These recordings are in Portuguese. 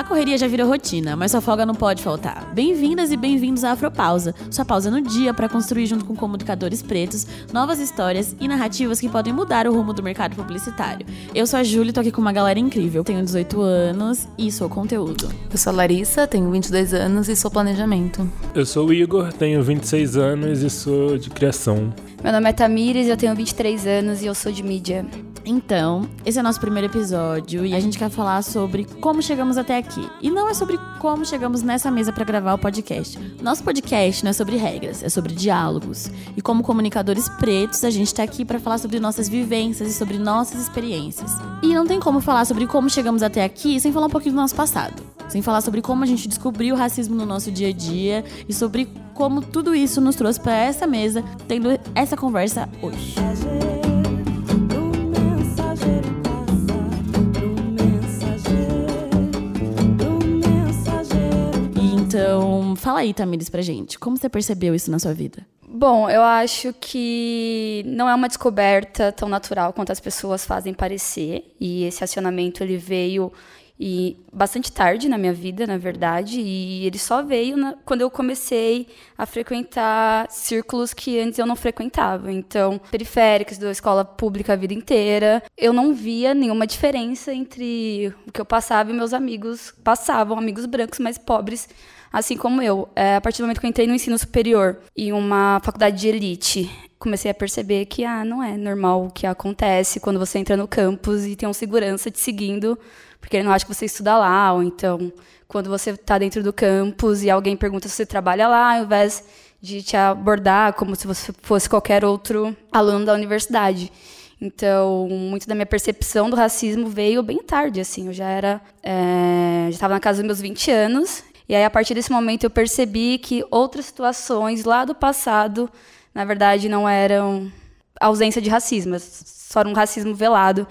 A correria já virou rotina, mas sua folga não pode faltar. Bem-vindas e bem-vindos à Afropausa, sua pausa no dia para construir junto com comunicadores pretos novas histórias e narrativas que podem mudar o rumo do mercado publicitário. Eu sou a Júlia e tô aqui com uma galera incrível. Tenho 18 anos e sou conteúdo. Eu sou a Larissa, tenho 22 anos e sou planejamento. Eu sou o Igor, tenho 26 anos e sou de criação. Meu nome é Tamires, eu tenho 23 anos e eu sou de mídia. Então, esse é nosso primeiro episódio e a gente quer falar sobre como chegamos até aqui. E não é sobre como chegamos nessa mesa para gravar o podcast. Nosso podcast não é sobre regras, é sobre diálogos. E como comunicadores pretos, a gente tá aqui para falar sobre nossas vivências e sobre nossas experiências. E não tem como falar sobre como chegamos até aqui sem falar um pouquinho do nosso passado. Sem falar sobre como a gente descobriu o racismo no nosso dia a dia e sobre como tudo isso nos trouxe para essa mesa, tendo essa conversa hoje. Então, fala aí, Tamires, pra gente. Como você percebeu isso na sua vida? Bom, eu acho que não é uma descoberta tão natural quanto as pessoas fazem parecer. E esse acionamento ele veio e bastante tarde na minha vida, na verdade, e ele só veio na, quando eu comecei a frequentar círculos que antes eu não frequentava. Então, periféricos da escola pública a vida inteira, eu não via nenhuma diferença entre o que eu passava e meus amigos passavam, amigos brancos mais pobres assim como eu. É, a partir do momento que eu entrei no ensino superior em uma faculdade de elite, comecei a perceber que ah, não é normal o que acontece quando você entra no campus e tem um segurança te seguindo, porque ele não acha que você estuda lá, ou então quando você está dentro do campus e alguém pergunta se você trabalha lá, ao invés de te abordar como se você fosse qualquer outro aluno da universidade. Então, muito da minha percepção do racismo veio bem tarde, assim. Eu já era. É, já estava na casa dos meus 20 anos e aí, a partir desse momento, eu percebi que outras situações lá do passado, na verdade, não eram ausência de racismo, só era um racismo velado.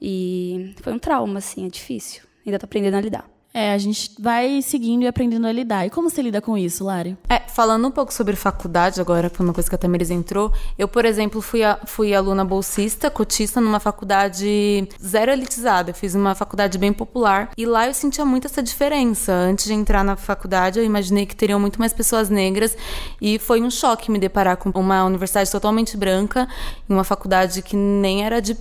E foi um trauma, assim, é difícil. Ainda tô aprendendo a lidar. É, a gente vai seguindo e aprendendo a lidar. E como você lida com isso, Lari? É, falando um pouco sobre faculdade agora, foi uma coisa que a Tamiris entrou. Eu, por exemplo, fui, a, fui aluna bolsista, cotista, numa faculdade zero elitizada. Eu fiz uma faculdade bem popular. E lá eu sentia muito essa diferença. Antes de entrar na faculdade, eu imaginei que teriam muito mais pessoas negras. E foi um choque me deparar com uma universidade totalmente branca, em uma faculdade que nem era de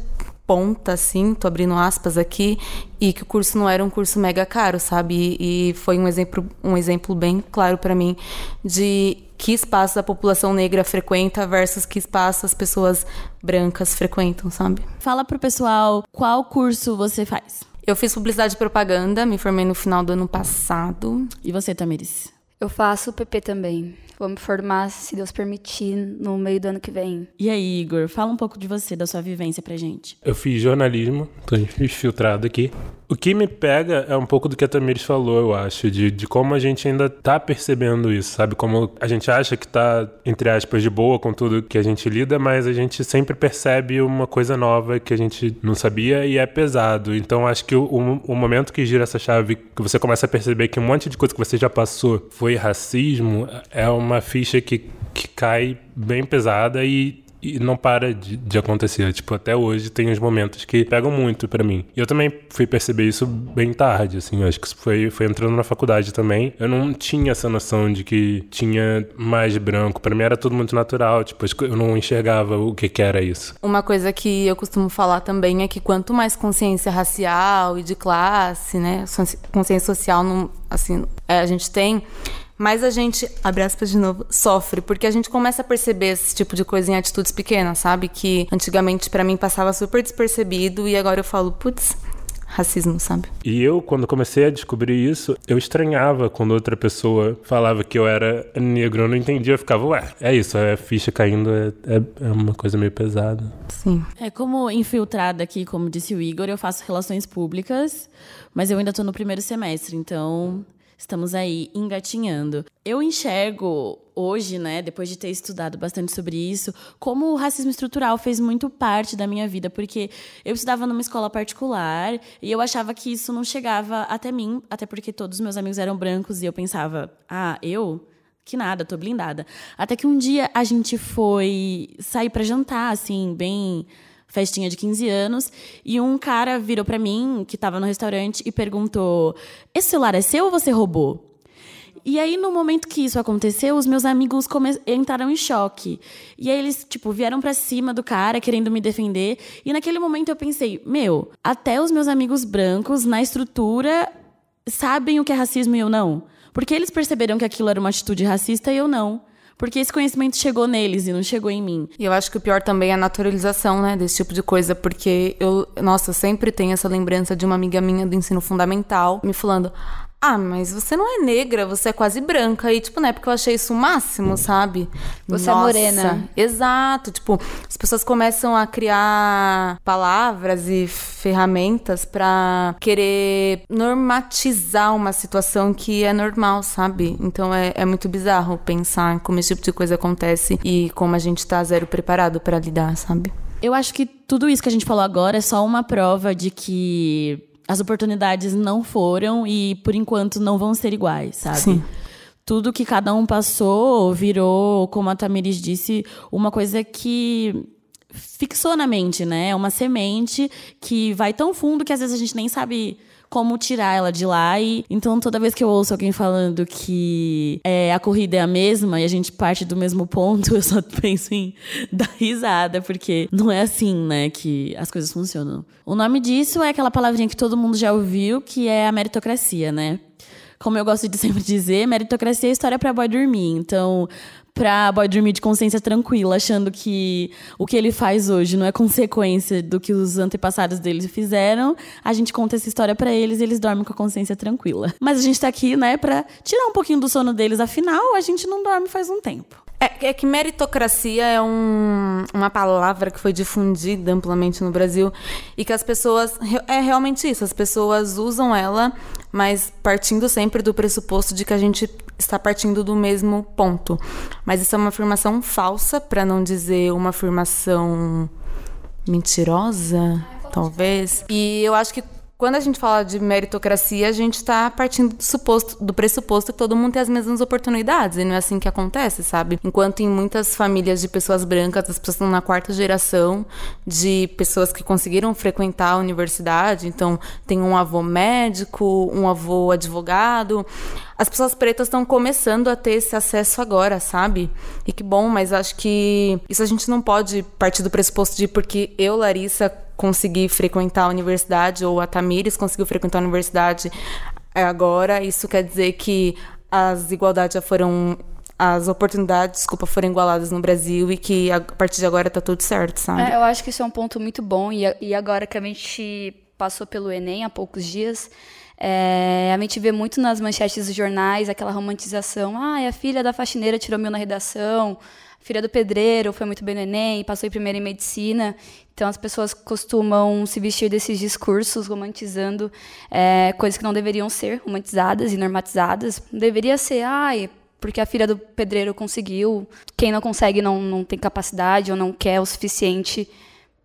ponta, assim, tô abrindo aspas aqui, e que o curso não era um curso mega caro, sabe? E, e foi um exemplo, um exemplo bem claro para mim de que espaço a população negra frequenta versus que espaço as pessoas brancas frequentam, sabe? Fala pro pessoal qual curso você faz. Eu fiz publicidade e propaganda, me formei no final do ano passado. E você, Tamiris? Eu faço PP também. Vou me formar, se Deus permitir, no meio do ano que vem. E aí, Igor, fala um pouco de você, da sua vivência pra gente. Eu fiz jornalismo, tô infiltrado aqui. O que me pega é um pouco do que a Tamires falou, eu acho, de, de como a gente ainda tá percebendo isso, sabe? Como a gente acha que tá, entre aspas, de boa com tudo que a gente lida, mas a gente sempre percebe uma coisa nova que a gente não sabia e é pesado. Então acho que o, o, o momento que gira essa chave, que você começa a perceber que um monte de coisa que você já passou foi racismo, é uma ficha que, que cai bem pesada e e não para de, de, acontecer. Tipo, até hoje tem uns momentos que pegam muito para mim. E eu também fui perceber isso bem tarde, assim. Acho que foi, foi entrando na faculdade também. Eu não tinha essa noção de que tinha mais branco. Para mim era tudo muito natural. Tipo, eu não enxergava o que, que era isso. Uma coisa que eu costumo falar também é que quanto mais consciência racial e de classe, né, consciência social, não, assim, é, a gente tem, mas a gente, abre aspas de novo, sofre, porque a gente começa a perceber esse tipo de coisa em atitudes pequenas, sabe? Que antigamente para mim passava super despercebido e agora eu falo, putz, racismo, sabe? E eu, quando comecei a descobrir isso, eu estranhava quando outra pessoa falava que eu era negro. Eu não entendia, eu ficava, ué, é isso, é ficha caindo, é, é, é uma coisa meio pesada. Sim. É como infiltrada aqui, como disse o Igor, eu faço relações públicas, mas eu ainda tô no primeiro semestre, então estamos aí engatinhando. Eu enxergo hoje, né, depois de ter estudado bastante sobre isso, como o racismo estrutural fez muito parte da minha vida, porque eu estudava numa escola particular e eu achava que isso não chegava até mim, até porque todos os meus amigos eram brancos e eu pensava, ah, eu que nada, tô blindada. Até que um dia a gente foi sair para jantar, assim, bem festinha de 15 anos, e um cara virou para mim, que tava no restaurante, e perguntou: Esse celular é seu ou você roubou? E aí, no momento que isso aconteceu, os meus amigos entraram em choque. E aí eles, tipo, vieram para cima do cara, querendo me defender. E naquele momento eu pensei, meu, até os meus amigos brancos, na estrutura, sabem o que é racismo e eu não. Porque eles perceberam que aquilo era uma atitude racista e eu não. Porque esse conhecimento chegou neles e não chegou em mim. E eu acho que o pior também é a naturalização, né, desse tipo de coisa. Porque eu, nossa, sempre tenho essa lembrança de uma amiga minha do ensino fundamental me falando: ah, mas você não é negra, você é quase branca. E, tipo, na época eu achei isso o máximo, sabe? Você é Nossa, é morena. Exato. Tipo, as pessoas começam a criar palavras e ferramentas para querer normatizar uma situação que é normal, sabe? Então é, é muito bizarro pensar como esse tipo de coisa acontece e como a gente tá zero preparado para lidar, sabe? Eu acho que tudo isso que a gente falou agora é só uma prova de que as oportunidades não foram e por enquanto não vão ser iguais, sabe? Sim. Tudo que cada um passou virou, como a Tamiris disse, uma coisa que fixou na mente, né? É uma semente que vai tão fundo que às vezes a gente nem sabe como tirar ela de lá. E então toda vez que eu ouço alguém falando que é, a corrida é a mesma e a gente parte do mesmo ponto, eu só penso em dar risada, porque não é assim, né, que as coisas funcionam. O nome disso é aquela palavrinha que todo mundo já ouviu, que é a meritocracia, né? como eu gosto de sempre dizer, meritocracia é história para boy dormir. Então, pra boy dormir de consciência tranquila, achando que o que ele faz hoje não é consequência do que os antepassados deles fizeram, a gente conta essa história para eles e eles dormem com a consciência tranquila. Mas a gente tá aqui, né, pra tirar um pouquinho do sono deles, afinal, a gente não dorme faz um tempo. É, é, que meritocracia é um, uma palavra que foi difundida amplamente no Brasil e que as pessoas. É realmente isso, as pessoas usam ela, mas partindo sempre do pressuposto de que a gente está partindo do mesmo ponto. Mas isso é uma afirmação falsa, para não dizer uma afirmação mentirosa, talvez. E eu acho que quando a gente fala de meritocracia, a gente está partindo do, suposto, do pressuposto que todo mundo tem as mesmas oportunidades, e não é assim que acontece, sabe? Enquanto em muitas famílias de pessoas brancas, as pessoas estão na quarta geração de pessoas que conseguiram frequentar a universidade, então tem um avô médico, um avô advogado. As pessoas pretas estão começando a ter esse acesso agora, sabe? E que bom, mas acho que isso a gente não pode partir do pressuposto de porque eu, Larissa, consegui frequentar a universidade, ou a Tamires conseguiu frequentar a universidade agora, isso quer dizer que as igualdades já foram as oportunidades, desculpa, foram igualadas no Brasil e que a partir de agora tá tudo certo, sabe? É, eu acho que isso é um ponto muito bom e, e agora que a gente passou pelo Enem há poucos dias, é, a gente vê muito nas manchetes dos jornais aquela romantização. Ah, a filha da faxineira tirou mil na redação, filha do pedreiro foi muito bem no Enem, passou em primeira em medicina. Então as pessoas costumam se vestir desses discursos romantizando é, coisas que não deveriam ser romantizadas e normatizadas. Deveria ser, ai, porque a filha do pedreiro conseguiu, quem não consegue não, não tem capacidade ou não quer o suficiente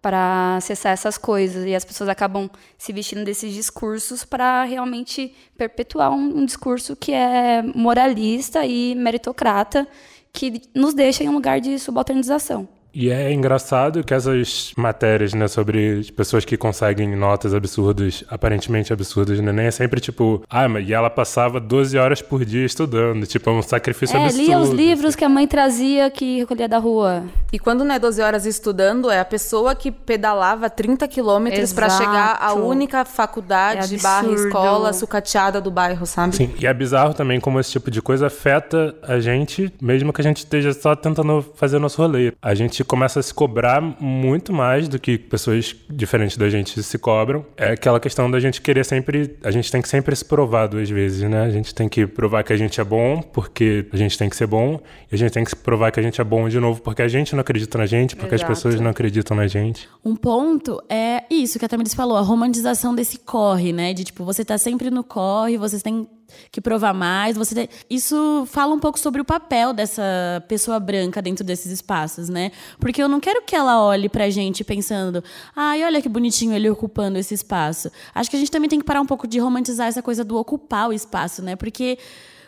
para acessar essas coisas. E as pessoas acabam se vestindo desses discursos para realmente perpetuar um, um discurso que é moralista e meritocrata que nos deixa em um lugar de subalternização. E é engraçado que essas matérias, né, sobre pessoas que conseguem notas absurdas, aparentemente absurdas no Enem, é sempre tipo, ah, mas e ela passava 12 horas por dia estudando, tipo, é um sacrifício é, absurdo. lia os livros que a mãe trazia que recolhia da rua. E quando não é 12 horas estudando, é a pessoa que pedalava 30 quilômetros para chegar à única faculdade é barra escola sucateada do bairro, sabe? Sim, e é bizarro também como esse tipo de coisa afeta a gente, mesmo que a gente esteja só tentando fazer o nosso rolê. A gente gente começa a se cobrar muito mais do que pessoas diferentes da gente se cobram. É aquela questão da gente querer sempre. A gente tem que sempre se provar duas vezes, né? A gente tem que provar que a gente é bom, porque a gente tem que ser bom, e a gente tem que provar que a gente é bom de novo, porque a gente não acredita na gente, porque Exato. as pessoas não acreditam na gente. Um ponto é isso que a Tamiris falou, a romantização desse corre, né? De tipo, você tá sempre no corre, você tem que provar mais. Você tem... Isso fala um pouco sobre o papel dessa pessoa branca dentro desses espaços, né? Porque eu não quero que ela olhe pra gente pensando, ai, olha que bonitinho ele ocupando esse espaço. Acho que a gente também tem que parar um pouco de romantizar essa coisa do ocupar o espaço, né? Porque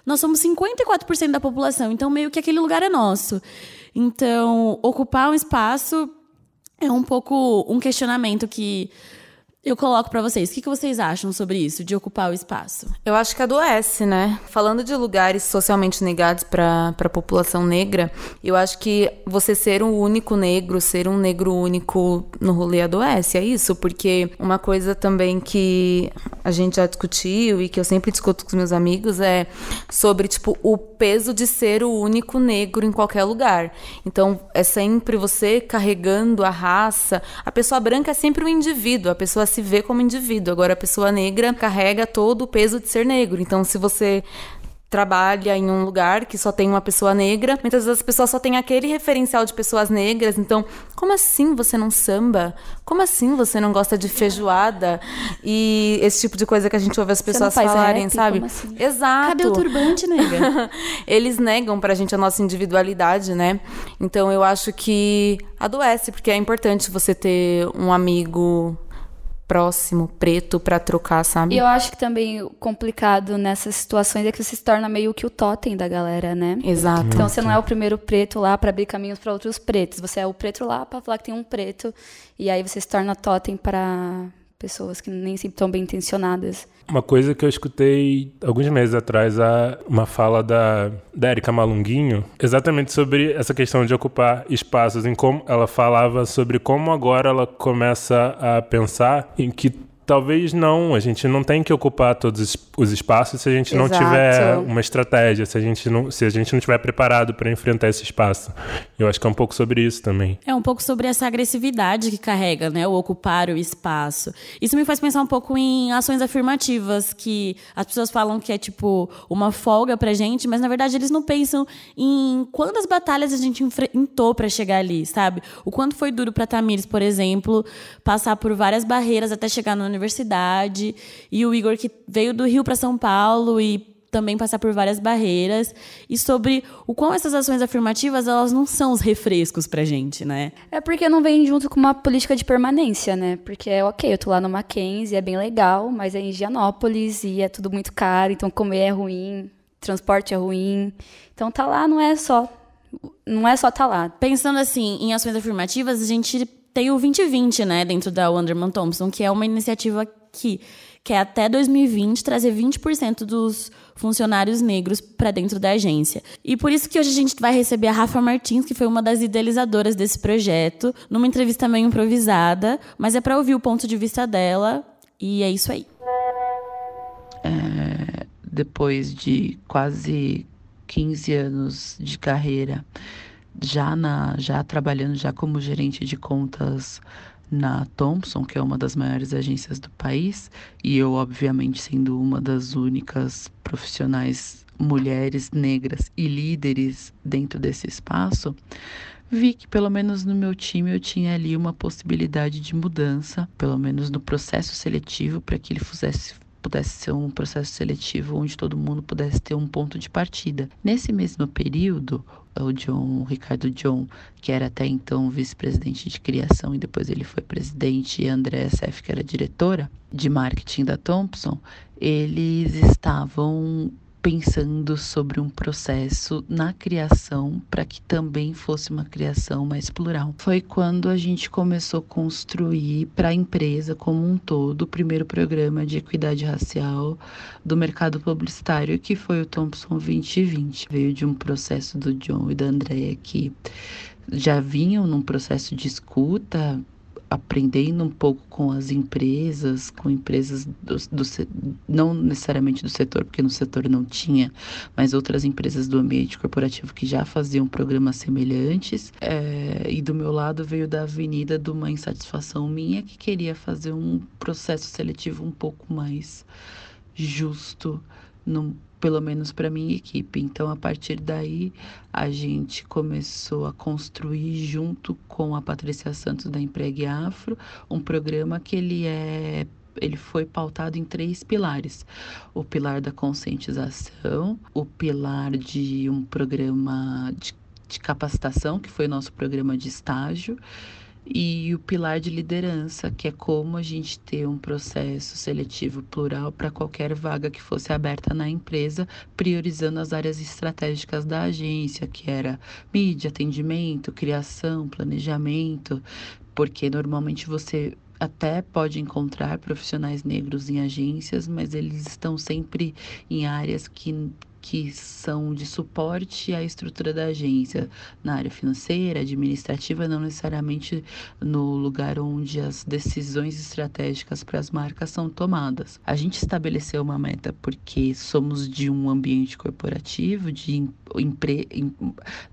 nós somos 54% da população, então meio que aquele lugar é nosso. Então, ocupar um espaço é um pouco um questionamento que eu coloco para vocês. O que, que vocês acham sobre isso, de ocupar o espaço? Eu acho que adoece, né? Falando de lugares socialmente negados para a população negra, eu acho que você ser um único negro, ser um negro único no rolê adoece, é isso? Porque uma coisa também que a gente já discutiu e que eu sempre discuto com os meus amigos é sobre, tipo, o peso de ser o único negro em qualquer lugar. Então, é sempre você carregando a raça. A pessoa branca é sempre um indivíduo, a pessoa se vê como indivíduo. Agora, a pessoa negra carrega todo o peso de ser negro. Então, se você trabalha em um lugar que só tem uma pessoa negra, muitas vezes as pessoas só têm aquele referencial de pessoas negras. Então, como assim você não samba? Como assim você não gosta de feijoada? E esse tipo de coisa que a gente ouve as pessoas falarem, rap? sabe? Assim? Exato. Cadê o turbante, nega? Eles negam pra gente a nossa individualidade, né? Então eu acho que adoece, porque é importante você ter um amigo próximo, preto, para trocar, sabe? E eu acho que também o complicado nessas situações é que você se torna meio que o totem da galera, né? Exato. Então você não é o primeiro preto lá para abrir caminhos para outros pretos. Você é o preto lá para falar que tem um preto. E aí você se torna totem para pessoas que nem sempre estão bem intencionadas. Uma coisa que eu escutei alguns meses atrás, uma fala da, da Erika Malunguinho, exatamente sobre essa questão de ocupar espaços, em como ela falava sobre como agora ela começa a pensar em que talvez não, a gente não tem que ocupar todos os espaços se a gente não Exato. tiver uma estratégia, se a gente não, se a gente não tiver preparado para enfrentar esse espaço. Eu acho que é um pouco sobre isso também. É um pouco sobre essa agressividade que carrega, né, o ocupar o espaço. Isso me faz pensar um pouco em ações afirmativas que as pessoas falam que é tipo uma folga pra gente, mas na verdade eles não pensam em quantas batalhas a gente enfrentou para chegar ali, sabe? O quanto foi duro para Tamires, por exemplo, passar por várias barreiras até chegar na universidade, e o Igor que veio do Rio para São Paulo e também passar por várias barreiras e sobre o quão essas ações afirmativas elas não são os refrescos pra gente, né? É porque não vem junto com uma política de permanência, né? Porque é ok, eu tô lá no Mackenzie, é bem legal, mas é em Gianópolis e é tudo muito caro, então comer é ruim, transporte é ruim. Então tá lá não é só não é só tá lá. Pensando assim em ações afirmativas, a gente tem o 2020, né, dentro da Wonderman Thompson, que é uma iniciativa que quer até 2020 trazer 20% dos funcionários negros para dentro da agência. E por isso que hoje a gente vai receber a Rafa Martins, que foi uma das idealizadoras desse projeto, numa entrevista meio improvisada, mas é para ouvir o ponto de vista dela e é isso aí. É, depois de quase 15 anos de carreira, já na já trabalhando já como gerente de contas na Thomson, que é uma das maiores agências do país, e eu obviamente sendo uma das únicas profissionais mulheres negras e líderes dentro desse espaço, vi que pelo menos no meu time eu tinha ali uma possibilidade de mudança, pelo menos no processo seletivo para que ele fizesse pudesse ser um processo seletivo onde todo mundo pudesse ter um ponto de partida. Nesse mesmo período, o John, o Ricardo John, que era até então vice-presidente de criação e depois ele foi presidente, e a Andrea Sef, que era diretora de marketing da Thompson, eles estavam pensando sobre um processo na criação para que também fosse uma criação mais plural. Foi quando a gente começou a construir para a empresa como um todo o primeiro programa de equidade racial do mercado publicitário, que foi o Thompson 2020. Veio de um processo do John e da Andrea que já vinham num processo de escuta aprendendo um pouco com as empresas, com empresas do, do, não necessariamente do setor, porque no setor não tinha, mas outras empresas do ambiente corporativo que já faziam programas semelhantes. É, e do meu lado veio da avenida de uma insatisfação minha que queria fazer um processo seletivo um pouco mais justo, num pelo menos para minha equipe. Então, a partir daí, a gente começou a construir junto com a Patrícia Santos da Empregue Afro um programa que ele é ele foi pautado em três pilares: o pilar da conscientização, o pilar de um programa de, de capacitação, que foi nosso programa de estágio, e o pilar de liderança, que é como a gente ter um processo seletivo plural para qualquer vaga que fosse aberta na empresa, priorizando as áreas estratégicas da agência, que era mídia, atendimento, criação, planejamento, porque normalmente você até pode encontrar profissionais negros em agências, mas eles estão sempre em áreas que que são de suporte à estrutura da agência, na área financeira, administrativa, não necessariamente no lugar onde as decisões estratégicas para as marcas são tomadas. A gente estabeleceu uma meta porque somos de um ambiente corporativo, de empre,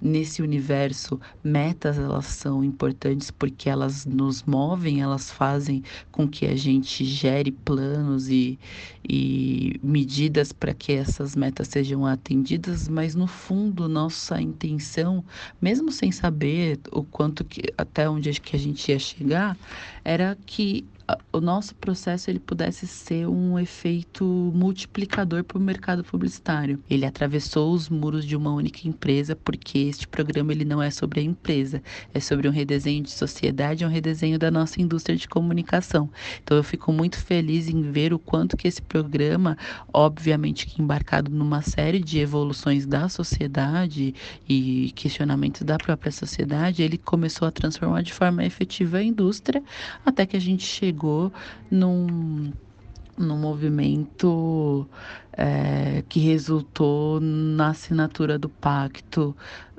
nesse universo, metas elas são importantes porque elas nos movem, elas fazem com que a gente gere planos e, e medidas para que essas metas sejam atendidas, mas no fundo nossa intenção, mesmo sem saber o quanto que até onde que a gente ia chegar, era que o nosso processo ele pudesse ser um efeito multiplicador para o mercado publicitário. Ele atravessou os muros de uma única empresa porque este programa ele não é sobre a empresa, é sobre um redesenho de sociedade, é um redesenho da nossa indústria de comunicação. Então eu fico muito feliz em ver o quanto que esse programa, obviamente que embarcado numa série de evoluções da sociedade e questionamentos da própria sociedade, ele começou a transformar de forma efetiva a indústria até que a gente chegou chegou num, num movimento é, que resultou na assinatura do pacto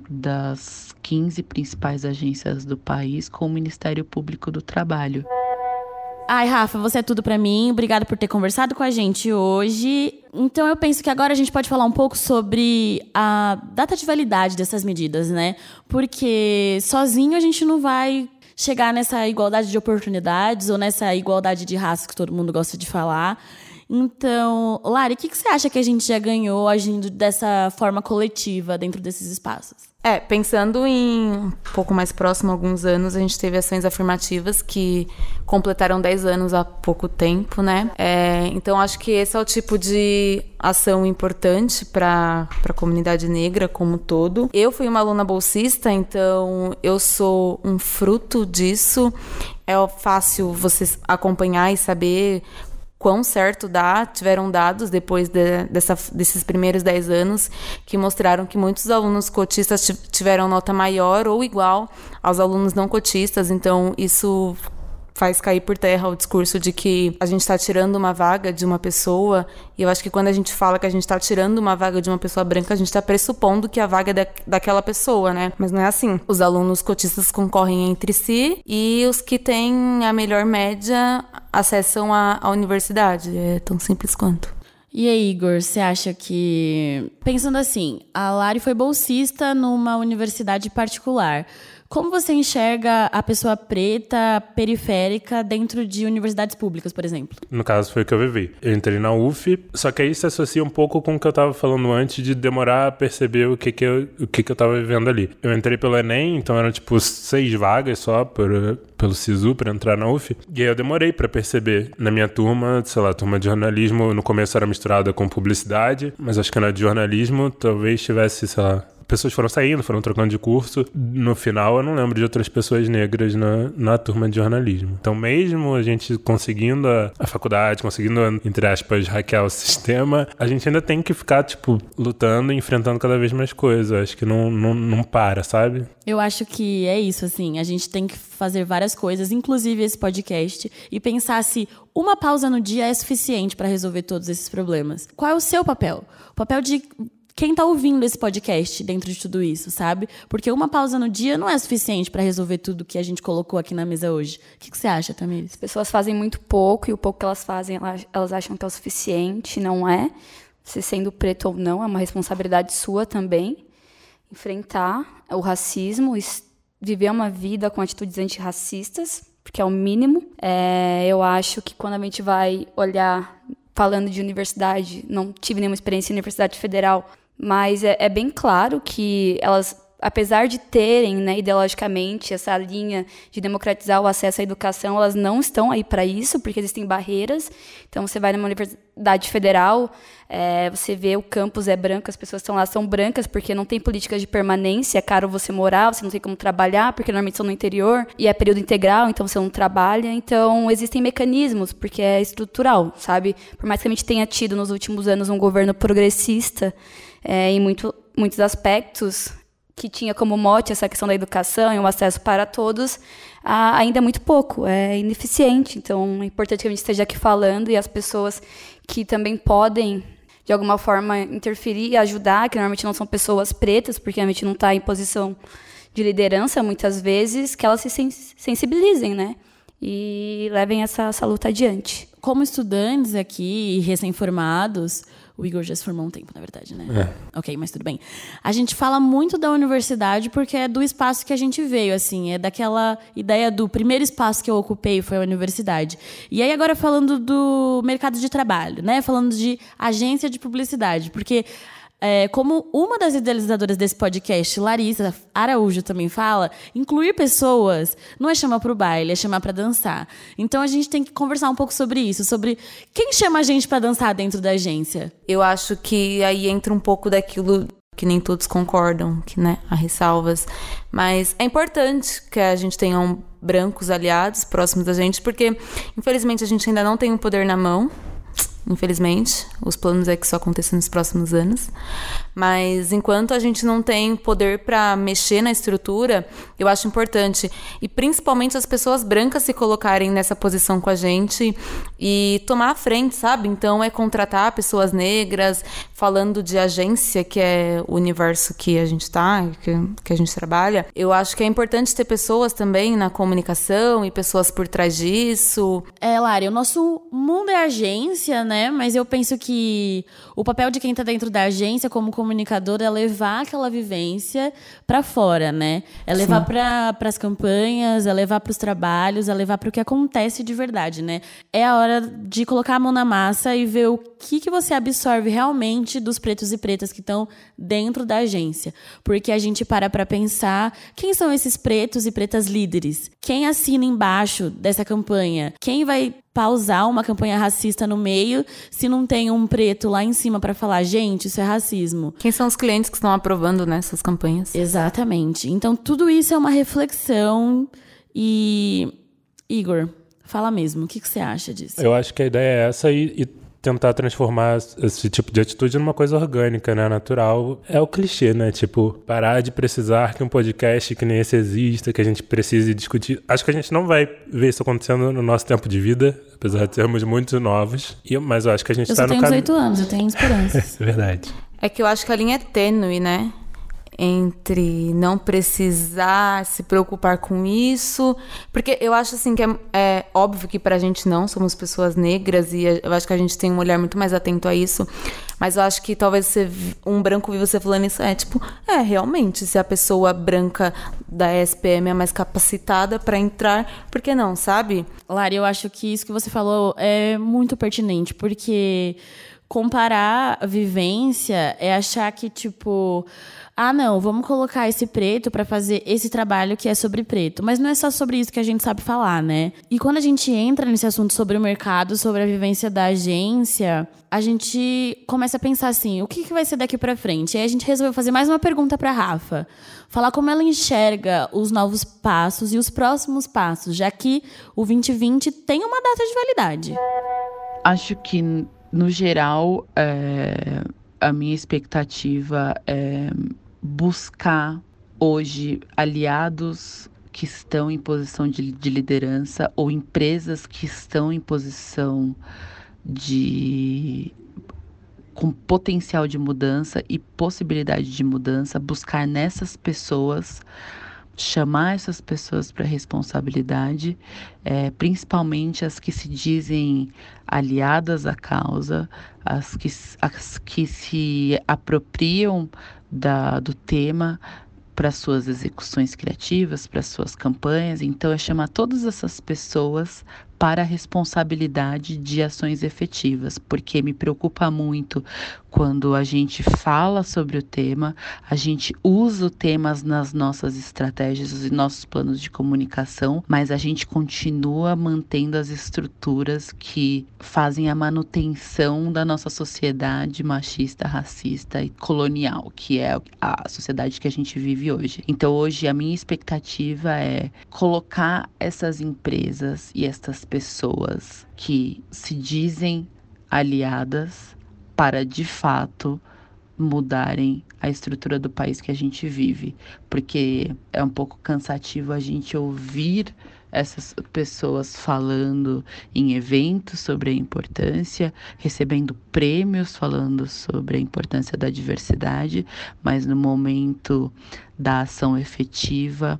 das 15 principais agências do país com o Ministério Público do Trabalho. Ai, Rafa, você é tudo para mim. Obrigada por ter conversado com a gente hoje. Então eu penso que agora a gente pode falar um pouco sobre a data de validade dessas medidas, né? Porque sozinho a gente não vai chegar nessa igualdade de oportunidades ou nessa igualdade de raça que todo mundo gosta de falar. Então, Lari, o que, que você acha que a gente já ganhou agindo dessa forma coletiva dentro desses espaços? É, pensando em um pouco mais próximo, alguns anos, a gente teve ações afirmativas que completaram 10 anos há pouco tempo, né? É, então, acho que esse é o tipo de ação importante para a comunidade negra como um todo. Eu fui uma aluna bolsista, então eu sou um fruto disso. É fácil você acompanhar e saber quão certo dá. Tiveram dados depois de, dessa, desses primeiros 10 anos que mostraram que muitos alunos cotistas tiveram nota maior ou igual aos alunos não cotistas. Então, isso faz cair por terra o discurso de que a gente está tirando uma vaga de uma pessoa. E eu acho que quando a gente fala que a gente está tirando uma vaga de uma pessoa branca, a gente está pressupondo que a vaga é da, daquela pessoa, né? Mas não é assim. Os alunos cotistas concorrem entre si e os que têm a melhor média acessam a, a universidade. É tão simples quanto. E aí, Igor, você acha que. Pensando assim, a Lari foi bolsista numa universidade particular. Como você enxerga a pessoa preta periférica dentro de universidades públicas, por exemplo? No caso, foi o que eu vivi. Eu entrei na UF, só que aí se associa um pouco com o que eu estava falando antes de demorar a perceber o que, que, eu, o que, que eu tava vivendo ali. Eu entrei pelo Enem, então eram tipo seis vagas só por, pelo SISU para entrar na UF. E aí eu demorei para perceber. Na minha turma, sei lá, turma de jornalismo, no começo era misturada com publicidade, mas acho que na de jornalismo talvez tivesse, sei lá, pessoas foram saindo, foram trocando de curso. No final, eu não lembro de outras pessoas negras na, na turma de jornalismo. Então, mesmo a gente conseguindo a, a faculdade, conseguindo, entre aspas, hackear o sistema, a gente ainda tem que ficar, tipo, lutando e enfrentando cada vez mais coisas. Acho que não, não, não para, sabe? Eu acho que é isso, assim. A gente tem que fazer várias coisas, inclusive esse podcast, e pensar se uma pausa no dia é suficiente para resolver todos esses problemas. Qual é o seu papel? O papel de quem está ouvindo esse podcast dentro de tudo isso, sabe? Porque uma pausa no dia não é suficiente para resolver tudo que a gente colocou aqui na mesa hoje. O que, que você acha, Tamires? As pessoas fazem muito pouco e o pouco que elas fazem, elas acham que é o suficiente, não é? Se sendo preto ou não, é uma responsabilidade sua também. Enfrentar o racismo, viver uma vida com atitudes antirracistas, porque é o mínimo. É, eu acho que quando a gente vai olhar falando de universidade, não tive nenhuma experiência em universidade federal, mas é, é bem claro que elas apesar de terem, né, ideologicamente, essa linha de democratizar o acesso à educação, elas não estão aí para isso, porque existem barreiras. Então, você vai numa universidade federal, é, você vê o campus é branco, as pessoas estão lá, são brancas, porque não tem políticas de permanência, é caro você morar, você não tem como trabalhar, porque normalmente são no interior, e é período integral, então você não trabalha. Então, existem mecanismos, porque é estrutural, sabe? Por mais que a gente tenha tido nos últimos anos um governo progressista, é, em muito, muitos aspectos, que tinha como mote essa questão da educação e o acesso para todos, ainda é muito pouco, é ineficiente. Então, é importante que a gente esteja aqui falando e as pessoas que também podem, de alguma forma, interferir e ajudar, que normalmente não são pessoas pretas, porque a gente não está em posição de liderança, muitas vezes, que elas se sensibilizem, né? E levem essa, essa luta adiante. Como estudantes aqui, recém-formados, o Igor já se formou um tempo, na verdade, né? É. Ok, mas tudo bem. A gente fala muito da universidade porque é do espaço que a gente veio, assim, é daquela ideia do primeiro espaço que eu ocupei foi a universidade. E aí agora falando do mercado de trabalho, né? Falando de agência de publicidade, porque é, como uma das idealizadoras desse podcast, Larissa Araújo, também fala, incluir pessoas não é chamar para o baile, é chamar para dançar. Então a gente tem que conversar um pouco sobre isso, sobre quem chama a gente para dançar dentro da agência. Eu acho que aí entra um pouco daquilo que nem todos concordam, que né, há ressalvas, mas é importante que a gente tenha um brancos aliados próximos da gente, porque infelizmente a gente ainda não tem o um poder na mão infelizmente. Os planos é que isso aconteça nos próximos anos. Mas enquanto a gente não tem poder para mexer na estrutura, eu acho importante. E principalmente as pessoas brancas se colocarem nessa posição com a gente e tomar a frente, sabe? Então é contratar pessoas negras, falando de agência, que é o universo que a gente está, que, que a gente trabalha. Eu acho que é importante ter pessoas também na comunicação e pessoas por trás disso. É, Lari, o nosso mundo é agência, né? Mas eu penso que o papel de quem está dentro da agência como comunicador é levar aquela vivência para fora, né? É levar para as campanhas, é levar para os trabalhos, é levar para o que acontece de verdade, né? É a hora de colocar a mão na massa e ver o que, que você absorve realmente dos pretos e pretas que estão dentro da agência. Porque a gente para para pensar quem são esses pretos e pretas líderes? Quem assina embaixo dessa campanha? Quem vai pausar uma campanha racista no meio se não tem um preto lá em cima para falar, gente, isso é racismo. Quem são os clientes que estão aprovando nessas né, campanhas? Exatamente. Então tudo isso é uma reflexão e Igor, fala mesmo, o que, que você acha disso? Eu acho que a ideia é essa e, e tentar transformar esse tipo de atitude numa coisa orgânica, né? Natural. É o clichê, né? Tipo, parar de precisar que um podcast que nem esse exista, que a gente precise discutir. Acho que a gente não vai ver isso acontecendo no nosso tempo de vida, apesar de sermos muito novos. E, mas eu acho que a gente está no caminho. Eu tenho 18 anos, eu tenho esperança. é verdade. É que eu acho que a linha é tênue, né? Entre não precisar se preocupar com isso, porque eu acho assim que é, é óbvio que para a gente não somos pessoas negras e eu acho que a gente tem um olhar muito mais atento a isso, mas eu acho que talvez você, um branco viu você falando isso é tipo, é realmente se a pessoa branca da SPM é mais capacitada para entrar, por que não, sabe? Lari, eu acho que isso que você falou é muito pertinente, porque comparar a vivência é achar que tipo ah, não, vamos colocar esse preto para fazer esse trabalho que é sobre preto. Mas não é só sobre isso que a gente sabe falar, né? E quando a gente entra nesse assunto sobre o mercado, sobre a vivência da agência, a gente começa a pensar assim, o que, que vai ser daqui para frente? E aí a gente resolveu fazer mais uma pergunta para Rafa, falar como ela enxerga os novos passos e os próximos passos, já que o 2020 tem uma data de validade. Acho que no geral, é, a minha expectativa é buscar hoje aliados que estão em posição de, de, liderança ou empresas que estão em posição de com potencial de mudança e possibilidade de mudança, buscar nessas pessoas chamar essas pessoas para responsabilidade, é, principalmente as que se dizem aliadas à causa, as que, as que se apropriam da, do tema para suas execuções criativas, para suas campanhas. Então, é chamar todas essas pessoas para a responsabilidade de ações efetivas, porque me preocupa muito quando a gente fala sobre o tema, a gente usa o temas nas nossas estratégias e nossos planos de comunicação, mas a gente continua mantendo as estruturas que fazem a manutenção da nossa sociedade machista, racista e colonial, que é a sociedade que a gente vive hoje. Então, hoje a minha expectativa é colocar essas empresas e estas pessoas que se dizem aliadas para de fato mudarem a estrutura do país que a gente vive, porque é um pouco cansativo a gente ouvir essas pessoas falando em eventos sobre a importância, recebendo prêmios falando sobre a importância da diversidade, mas no momento da ação efetiva,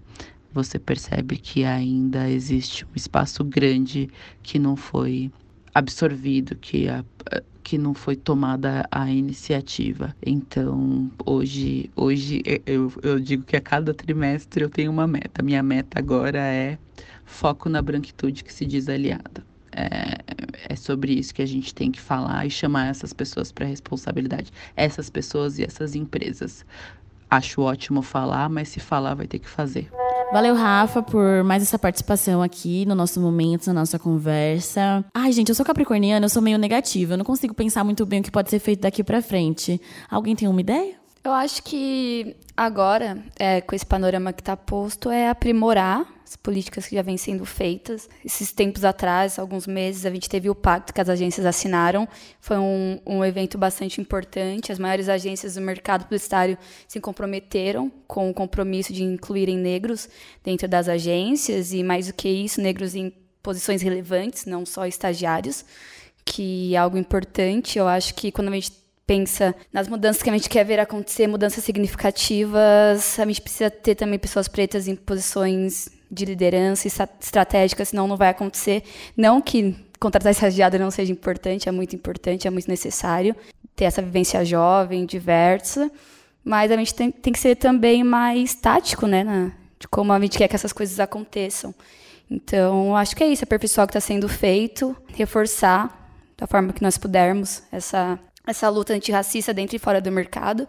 você percebe que ainda existe um espaço grande que não foi absorvido, que a, que não foi tomada a iniciativa. Então, hoje, hoje eu, eu digo que a cada trimestre eu tenho uma meta. Minha meta agora é foco na branquitude que se diz aliada. É, é sobre isso que a gente tem que falar e chamar essas pessoas para responsabilidade. Essas pessoas e essas empresas. Acho ótimo falar, mas se falar, vai ter que fazer. Valeu, Rafa, por mais essa participação aqui no nosso momento, na nossa conversa. Ai, gente, eu sou capricorniana, eu sou meio negativa. Eu não consigo pensar muito bem o que pode ser feito daqui para frente. Alguém tem uma ideia? Eu acho que agora, é, com esse panorama que está posto, é aprimorar as políticas que já vêm sendo feitas. Esses tempos atrás, alguns meses, a gente teve o pacto que as agências assinaram. Foi um, um evento bastante importante. As maiores agências do mercado publicitário se comprometeram com o compromisso de incluírem negros dentro das agências e, mais do que isso, negros em posições relevantes, não só estagiários, que é algo importante. Eu acho que quando a gente pensa nas mudanças que a gente quer ver acontecer, mudanças significativas, a gente precisa ter também pessoas pretas em posições de liderança estratégicas, senão não vai acontecer. Não que contratar estagiário não seja importante, é muito importante, é muito necessário ter essa vivência jovem, diversa, mas a gente tem, tem que ser também mais tático, né, na, de como a gente quer que essas coisas aconteçam. Então, acho que é isso, aperfeiçoar o que está sendo feito, reforçar da forma que nós pudermos essa essa luta antirracista dentro e fora do mercado,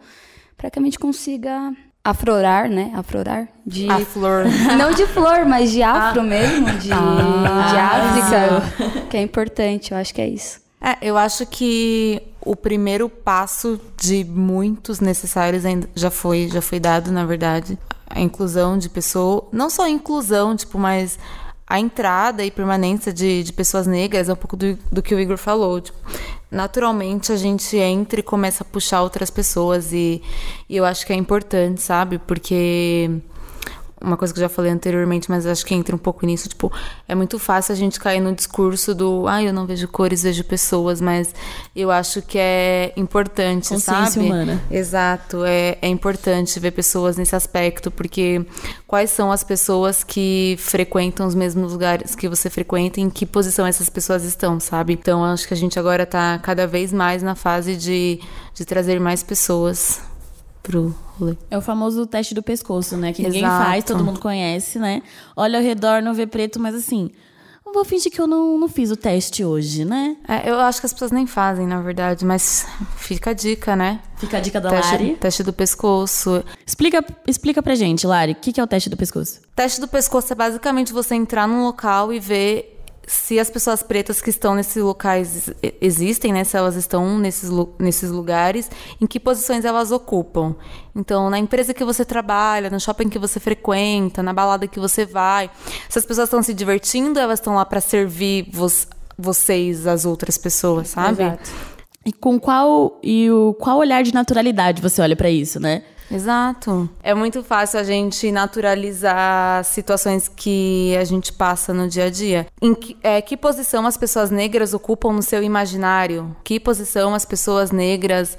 para que a gente consiga aflorar, né? Aflorar de a flor. Não de flor, mas de afro ah. mesmo, de, ah. de África, que é importante, eu acho que é isso. É, eu acho que o primeiro passo de muitos necessários ainda já foi, já foi dado, na verdade. A inclusão de pessoas, não só a inclusão, tipo, mas a entrada e permanência de, de pessoas negras é um pouco do, do que o Igor falou. Tipo, naturalmente a gente entra e começa a puxar outras pessoas e, e eu acho que é importante, sabe? Porque uma coisa que eu já falei anteriormente, mas acho que entra um pouco nisso, tipo, é muito fácil a gente cair no discurso do, ah, eu não vejo cores, vejo pessoas, mas eu acho que é importante, Consciência sabe? humana. Exato, é, é importante ver pessoas nesse aspecto, porque quais são as pessoas que frequentam os mesmos lugares que você frequenta e em que posição essas pessoas estão, sabe? Então, acho que a gente agora tá cada vez mais na fase de, de trazer mais pessoas pro rolê. É o famoso teste do pescoço, né? Que ninguém Exato. faz, todo mundo conhece, né? Olha ao redor, não vê preto, mas assim. Eu vou fingir que eu não, não fiz o teste hoje, né? É, eu acho que as pessoas nem fazem, na verdade, mas fica a dica, né? Fica a dica da teste, Lari. Teste do pescoço. Explica, explica pra gente, Lari, o que, que é o teste do pescoço? Teste do pescoço é basicamente você entrar num local e ver se as pessoas pretas que estão nesses locais existem, né? Se elas estão nesses, nesses lugares, em que posições elas ocupam. Então, na empresa que você trabalha, no shopping que você frequenta, na balada que você vai, se as pessoas estão se divertindo, elas estão lá para servir vos, vocês, as outras pessoas, sabe? Exato. E com qual e o qual olhar de naturalidade você olha para isso, né? Exato. É muito fácil a gente naturalizar situações que a gente passa no dia a dia. Em que, é, que posição as pessoas negras ocupam no seu imaginário? Que posição as pessoas negras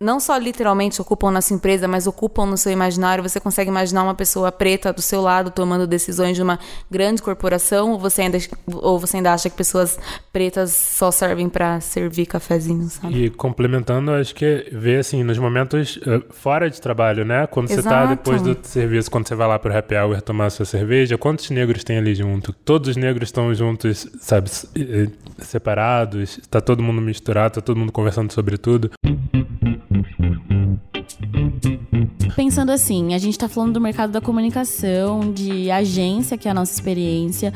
não só literalmente ocupam na sua empresa, mas ocupam no seu imaginário. Você consegue imaginar uma pessoa preta do seu lado tomando decisões de uma grande corporação ou você ainda, ou você ainda acha que pessoas pretas só servem para servir cafezinho, sabe? E complementando, acho que ver assim, nos momentos uh, fora de trabalho, né? Quando Exato. você tá depois do serviço, quando você vai lá pro happy hour tomar sua cerveja, quantos negros tem ali junto? Todos os negros estão juntos, sabe, separados, tá todo mundo misturado, tá todo mundo conversando sobre tudo. Pensando assim, a gente está falando do mercado da comunicação, de agência, que é a nossa experiência.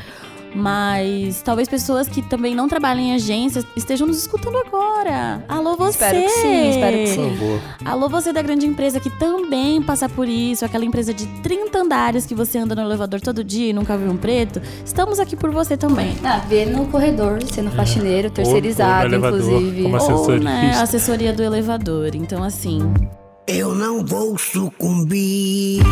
Mas talvez pessoas que também não trabalham em agências estejam nos escutando agora. Alô, você! Espero que sim, espero que Por sim. favor. Alô, você da grande empresa que também passa por isso, aquela empresa de 30 andares que você anda no elevador todo dia e nunca viu um preto. Estamos aqui por você também. Ah, vê no corredor, sendo faxineiro, terceirizado, ou no elevador, inclusive. como Ou, né, assessoria do elevador. Então, assim, Eu não vou sucumbir.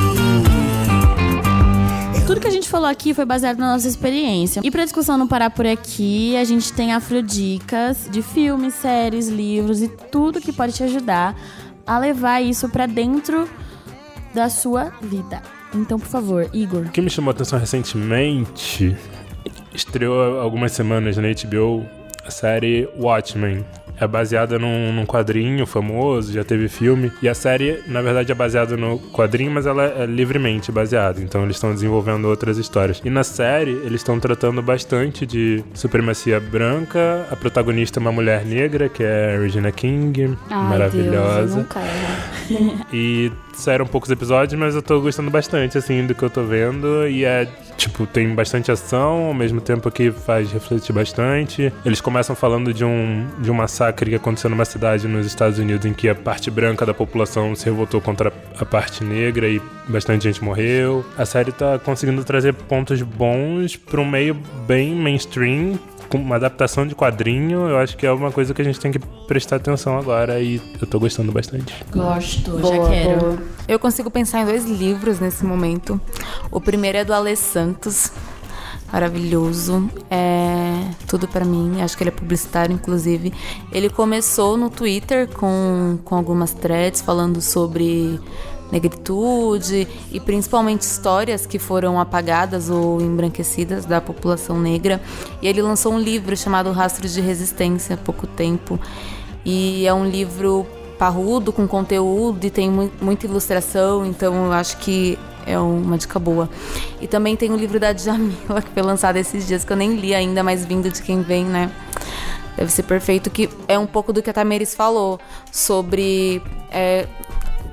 Tudo que a gente falou aqui foi baseado na nossa experiência. E pra discussão não parar por aqui, a gente tem afrodicas de filmes, séries, livros e tudo que pode te ajudar a levar isso pra dentro da sua vida. Então, por favor, Igor. O que me chamou a atenção recentemente, estreou algumas semanas na HBO a série Watchmen. É baseada num, num quadrinho famoso, já teve filme. E a série, na verdade, é baseada no quadrinho, mas ela é livremente baseada. Então eles estão desenvolvendo outras histórias. E na série, eles estão tratando bastante de supremacia branca. A protagonista é uma mulher negra, que é a Regina King, Ai, maravilhosa. Deus. E saíram poucos episódios, mas eu tô gostando bastante, assim, do que eu tô vendo. E é, tipo, tem bastante ação, ao mesmo tempo que faz refletir bastante. Eles começam falando de um, de um massacre que aconteceu numa cidade nos Estados Unidos em que a parte branca da população se revoltou contra a parte negra e bastante gente morreu. A série tá conseguindo trazer pontos bons pra um meio bem mainstream. Com uma adaptação de quadrinho, eu acho que é uma coisa que a gente tem que prestar atenção agora e eu tô gostando bastante. Gosto, já Boa, quero. boa. Eu consigo pensar em dois livros nesse momento. O primeiro é do Ale Santos. Maravilhoso. É tudo pra mim. Acho que ele é publicitário, inclusive. Ele começou no Twitter com, com algumas threads falando sobre negritude e principalmente histórias que foram apagadas ou embranquecidas da população negra. E ele lançou um livro chamado Rastros de Resistência há pouco tempo. E é um livro parrudo, com conteúdo e tem mu- muita ilustração, então eu acho que é uma dica boa. E também tem o livro da Djamila, que foi lançado esses dias, que eu nem li ainda, mas vindo de quem vem, né? Deve ser perfeito, que é um pouco do que a Tameris falou, sobre é,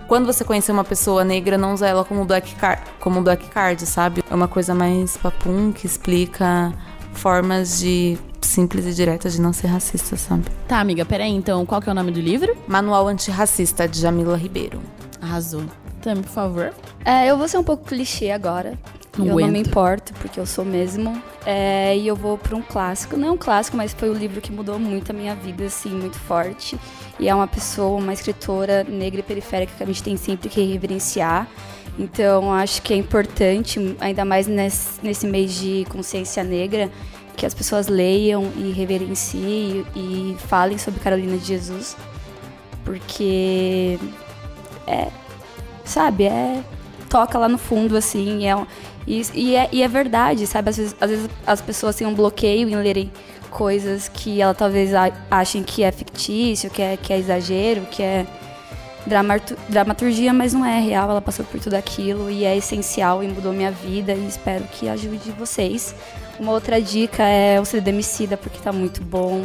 quando você conhecer uma pessoa negra, não usar ela como black, card, como black card, sabe? É uma coisa mais papum, que explica formas de simples e diretas de não ser racista, sabe? Tá, amiga, peraí, então, qual que é o nome do livro? Manual Antirracista, de Jamila Ribeiro. Arrasou. Também, por favor. É, eu vou ser um pouco clichê agora. Não eu não me aguento. importo, porque eu sou mesmo. É, e eu vou pra um clássico. Não é um clássico, mas foi um livro que mudou muito a minha vida, assim, muito forte. E é uma pessoa, uma escritora negra e periférica que a gente tem sempre que reverenciar. Então, acho que é importante, ainda mais nesse, nesse mês de consciência negra, que as pessoas leiam e reverenciem e falem sobre Carolina de Jesus. Porque é, sabe, é toca lá no fundo assim, é, um- e, e é, e é verdade, sabe? Às vezes, às vezes as pessoas têm um bloqueio em lerem coisas que ela talvez achem que é fictício, que é, que é exagero, que é dramatu- dramaturgia, mas não é real. Ela passou por tudo aquilo e é essencial e mudou minha vida e espero que ajude vocês. Uma outra dica é o CD Emicida, porque tá muito bom.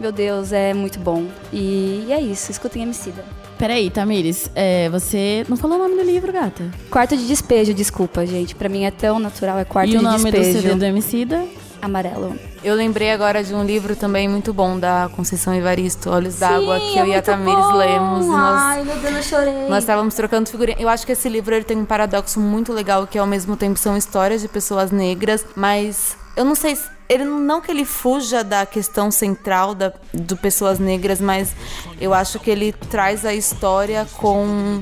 Meu Deus, é muito bom. E, é isso, escutem Emicida. Peraí, Tamires, é, você não falou o nome do livro, gata? Quarto de despejo, desculpa, gente. Pra mim é tão natural, é quarto e de o nome despejo. do CD do Emicida? Amarelo. Eu lembrei agora de um livro também muito bom da Conceição Evaristo, Olhos d'Água, que eu e a Tamires lemos. E nós, meu Deus, eu chorei. nós estávamos trocando figurinha. Eu acho que esse livro ele tem um paradoxo muito legal, que ao mesmo tempo são histórias de pessoas negras, mas eu não sei se. Ele não que ele fuja da questão central da, do pessoas negras, mas eu acho que ele traz a história com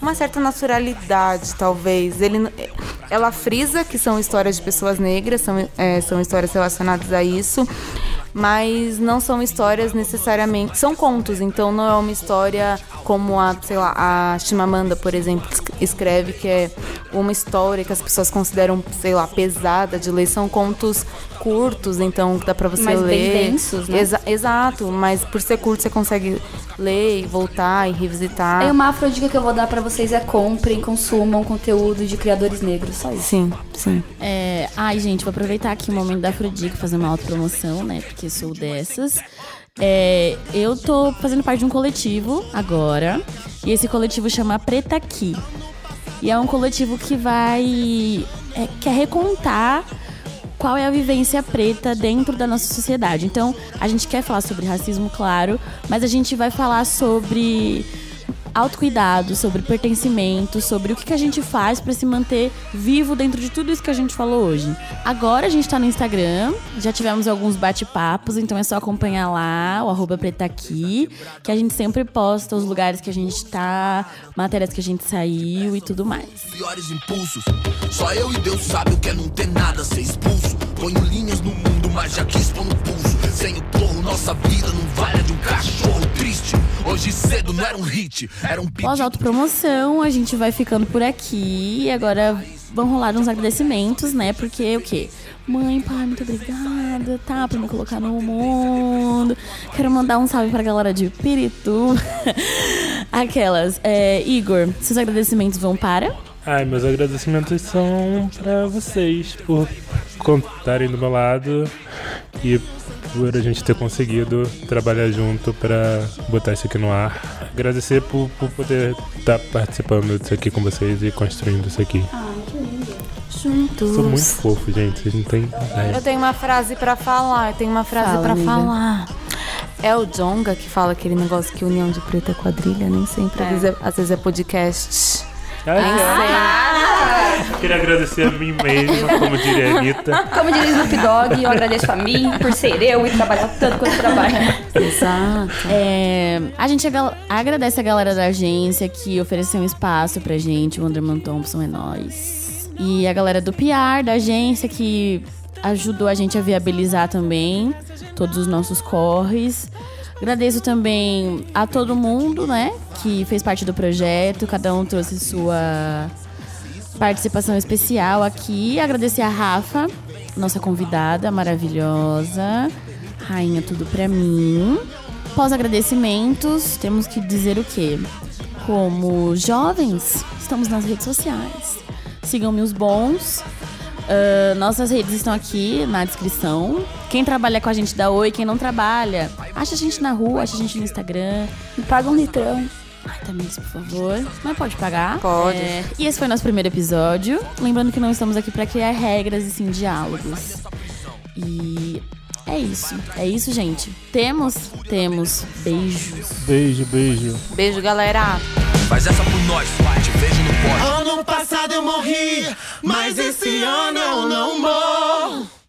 uma certa naturalidade, talvez. Ele, ela frisa que são histórias de pessoas negras, são, é, são histórias relacionadas a isso, mas não são histórias necessariamente. São contos, então não é uma história como a, sei lá, a Chimamanda, por exemplo, es- escreve, que é uma história que as pessoas consideram, sei lá, pesada de ler. São contos curtos, então dá pra você Mas ler. bem densos, né? Exa- exato, mas por ser curto você consegue ler e voltar e revisitar. Aí uma afrodica que eu vou dar pra vocês é comprem, consumam conteúdo de criadores negros, só isso. Sim, sim. É, ai, gente, vou aproveitar aqui o momento da Afrodica fazer uma autopromoção, né? Porque sou dessas. É, eu tô fazendo parte de um coletivo agora. E esse coletivo chama Preta Aqui. E é um coletivo que vai. é, quer recontar qual é a vivência preta dentro da nossa sociedade. Então, a gente quer falar sobre racismo, claro, mas a gente vai falar sobre autocuidado, sobre pertencimento, sobre o que, que a gente faz para se manter vivo dentro de tudo isso que a gente falou hoje. Agora a gente tá no Instagram, já tivemos alguns bate-papos, então é só acompanhar lá, o arroba preta aqui, que a gente sempre posta os lugares que a gente tá, matérias que a gente saiu e tudo mais. piores impulsos. Só eu e Deus sabe o que é não ter nada, ser expulso. Ponho linhas no mundo, mas já quis pôr no pulso. Sem o porro, nossa vida não vale de um cachorro triste. Hoje cedo não era um hit, era um Pós pedido. autopromoção, a gente vai ficando por aqui. E agora vão rolar uns agradecimentos, né? Porque o quê? Mãe, pai, muito obrigada, tá? Por me colocar no mundo. Quero mandar um salve pra galera de Pirituba. Aquelas. É, Igor, seus agradecimentos vão para? Ai, meus agradecimentos são pra vocês por contarem do meu lado e por a gente ter conseguido trabalhar junto pra botar isso aqui no ar. Agradecer por, por poder estar participando disso aqui com vocês e construindo isso aqui. Juntos. Sou muito fofo, gente. Vocês não têm ideia. Eu tenho uma frase pra falar, eu tenho uma frase Fala, pra amiga. falar. É o Jonga que fala aquele negócio que união de preto é quadrilha, nem sempre. Às, vezes é, às vezes é podcast. Ai, Nem Queria agradecer a mim mesma, como diria a Anitta. Como diz Snoop Dogg, eu agradeço a mim por ser eu e trabalhar tanto quanto trabalho. Exato. É, a gente agradece a galera da agência que ofereceu um espaço pra gente. O Anderman Thompson é nós. E a galera do PR, da agência, que ajudou a gente a viabilizar também todos os nossos corres. Agradeço também a todo mundo, né, que fez parte do projeto. Cada um trouxe sua participação especial aqui. Agradecer a Rafa, nossa convidada maravilhosa. Rainha tudo pra mim. Pós-agradecimentos, temos que dizer o quê? Como jovens, estamos nas redes sociais. Sigam-me os bons. Ah, nossas redes estão aqui na descrição. Quem trabalha com a gente dá oi, quem não trabalha, acha a gente na rua, acha a gente no Instagram. Me paga um litrão. Ai, Tamiris, por favor. Mas pode pagar. Pode. É, E esse foi nosso primeiro episódio. Lembrando que não estamos aqui pra criar regras e sim diálogos. E é isso. É isso, gente. Temos? Temos. Beijos. Beijo, beijo. Beijo, galera. Faz essa por nós, te vejo no pó. Ano passado eu morri, mas esse ano eu não morro.